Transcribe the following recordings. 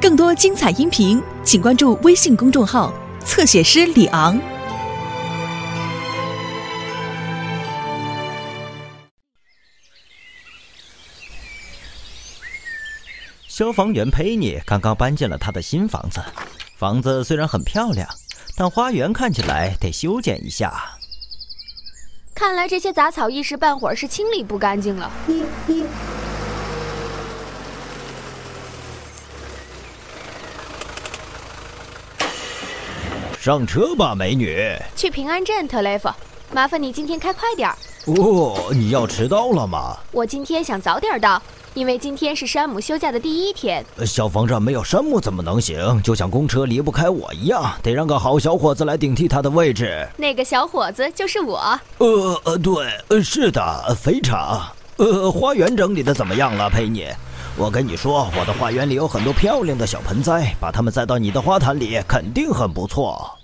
更多精彩音频，请关注微信公众号“侧写师李昂”。消防员佩妮刚刚搬进了他的新房子，房子虽然很漂亮，但花园看起来得修剪一下。看来这些杂草一时半会儿是清理不干净了。上车吧，美女。去平安镇，特雷弗，麻烦你今天开快点儿。哦，你要迟到了吗？我今天想早点到，因为今天是山姆休假的第一天。消防站没有山姆怎么能行？就像公车离不开我一样，得让个好小伙子来顶替他的位置。那个小伙子就是我。呃呃，对，呃是的，非常。呃，花园整理的怎么样了，佩妮？我跟你说，我的花园里有很多漂亮的小盆栽，把它们栽到你的花坛里，肯定很不错。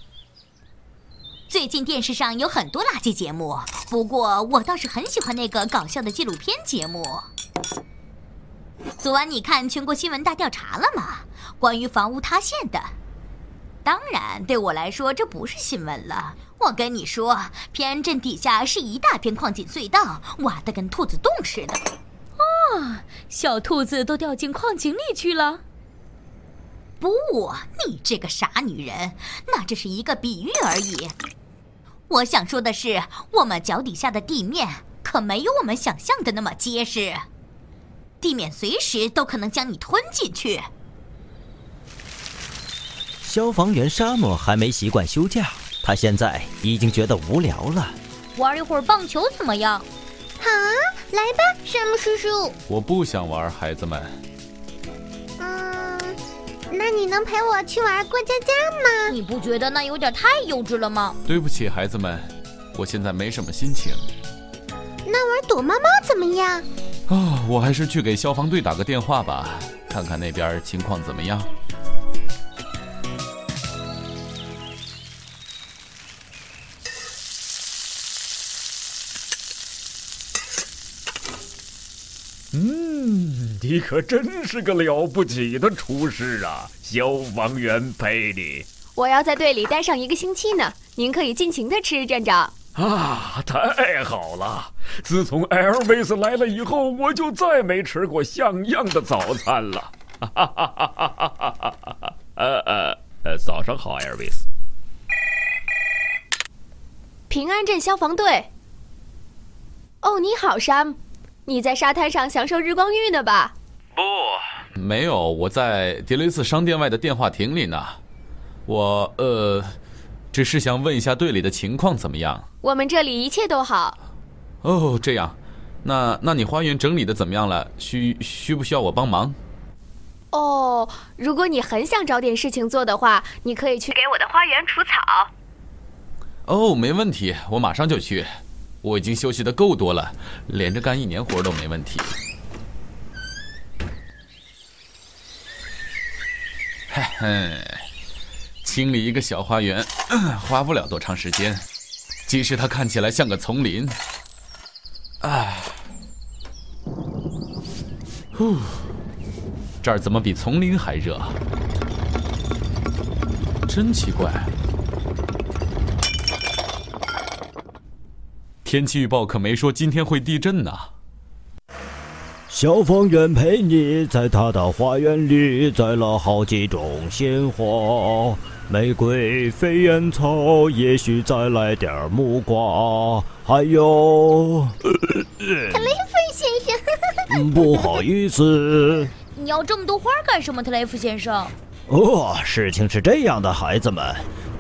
最近电视上有很多垃圾节目，不过我倒是很喜欢那个搞笑的纪录片节目。昨晚你看全国新闻大调查了吗？关于房屋塌陷的。当然，对我来说这不是新闻了。我跟你说，平安镇底下是一大片矿井隧道，挖得跟兔子洞似的。啊，小兔子都掉进矿井里去了。不，你这个傻女人，那只是一个比喻而已。我想说的是，我们脚底下的地面可没有我们想象的那么结实，地面随时都可能将你吞进去。消防员沙漠还没习惯休假，他现在已经觉得无聊了。玩一会儿棒球怎么样？好啊，来吧，山姆叔叔。我不想玩，孩子们。嗯，那你能陪我去玩过家家吗？你不觉得那有点太幼稚了吗？对不起，孩子们，我现在没什么心情。那玩躲猫猫怎么样？哦，我还是去给消防队打个电话吧，看看那边情况怎么样。你可真是个了不起的厨师啊，消防员佩里。我要在队里待上一个星期呢，您可以尽情的吃，站长。啊，太好了！自从艾尔维斯来了以后，我就再没吃过像样的早餐了。哈哈哈哈哈哈！呃呃呃，早上好，艾尔维斯。平安镇消防队。哦，你好，山姆。你在沙滩上享受日光浴呢吧？不，没有，我在迪雷斯商店外的电话亭里呢。我呃，只是想问一下队里的情况怎么样。我们这里一切都好。哦，这样，那那你花园整理的怎么样了？需需不需要我帮忙？哦，如果你很想找点事情做的话，你可以去给我的花园除草。哦，没问题，我马上就去。我已经休息的够多了，连着干一年活都没问题。嘿，清理一个小花园，花不了多长时间，即使它看起来像个丛林。唉，呼，这儿怎么比丛林还热？真奇怪。天气预报可没说今天会地震呢。消防员陪你在他的花园里栽了好几种鲜花，玫瑰、飞燕草，也许再来点木瓜，还有。特雷弗先生，不好意思。你要这么多花干什么，特雷弗先生？哦，事情是这样的，孩子们。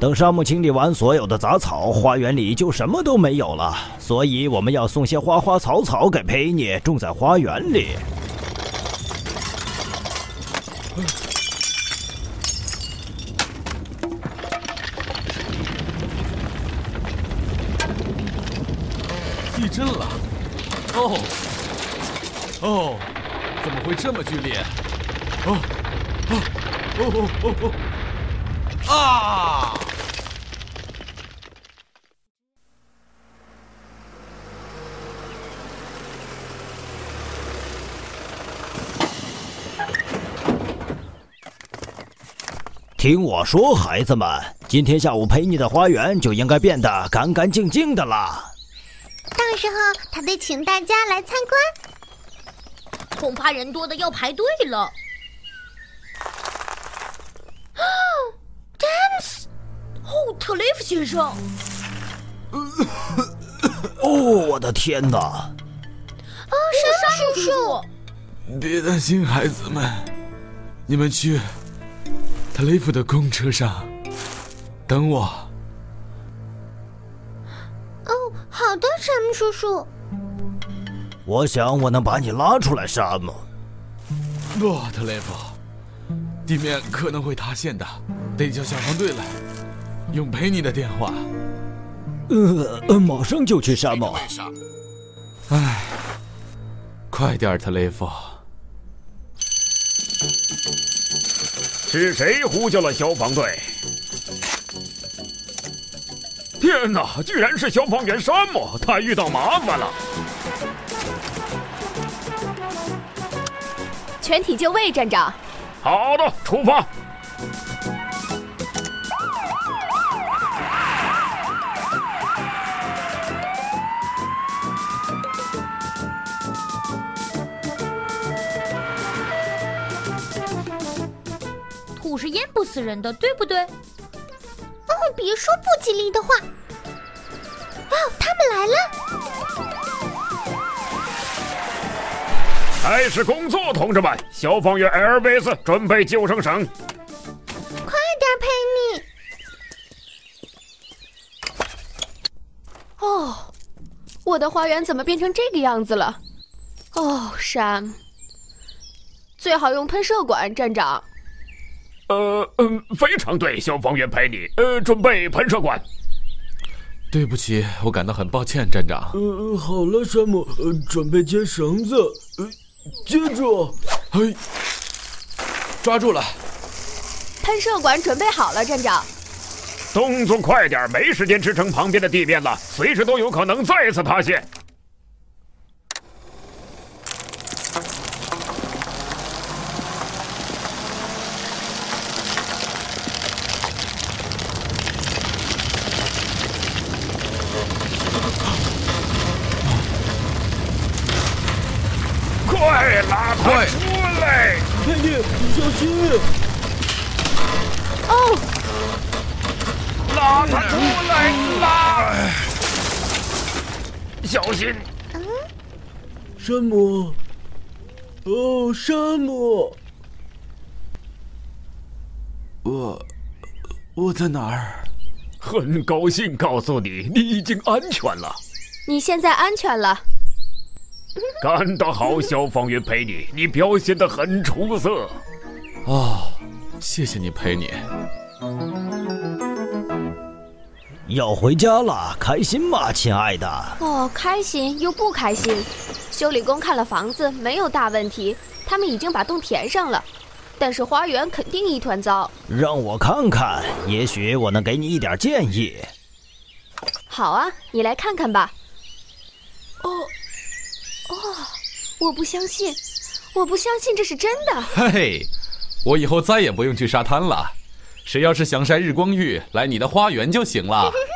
等沙漠清理完所有的杂草，花园里就什么都没有了。所以我们要送些花花草草给佩妮，种在花园里。地震了！哦哦，怎么会这么剧烈？哦哦哦哦哦！啊！听我说，孩子们，今天下午陪你的花园就应该变得干干净净的啦。到时候他得请大家来参观，恐怕人多的要排队了。啊，詹姆斯！哦，特雷弗先生！哦，我的天哪！哦，山叔叔！别担心，孩子们，你们去。特雷弗的公车上，等我。哦，好的，山姆叔叔。我想我能把你拉出来，山姆。不，特雷弗，地面可能会塌陷的，得叫消防队来。用陪你的电话。呃，马上就去，山姆。哎，快点，特雷弗。是谁呼叫了消防队？天哪！居然是消防员山姆，他遇到麻烦了。全体就位，站长。好的，出发。是淹不死人的，对不对？哦，别说不吉利的话。哦，他们来了！开始工作，同志们！消防员艾尔维斯准备救生绳。快点，佩妮！哦，我的花园怎么变成这个样子了？哦，山，最好用喷射管，站长。呃嗯，非常对，消防员陪你。呃，准备喷射管。对不起，我感到很抱歉，站长。呃，好了，山姆，呃，准备接绳子。呃，接住，嘿，抓住了。喷射管准备好了，站长。动作快点，没时间支撑旁边的地面了，随时都有可能再次塌陷。哦，拉他出来！拉！小心！嗯，山姆，哦，山姆，我我在哪儿？很高兴告诉你，你已经安全了。你现在安全了。干得好，消防员陪你，你表现得很出色。哦，谢谢你陪你。要回家了，开心吗，亲爱的？哦，开心又不开心。修理工看了房子，没有大问题，他们已经把洞填上了，但是花园肯定一团糟。让我看看，也许我能给你一点建议。好啊，你来看看吧。哦。哦，我不相信，我不相信这是真的。嘿，我以后再也不用去沙滩了，谁要是想晒日光浴，来你的花园就行了。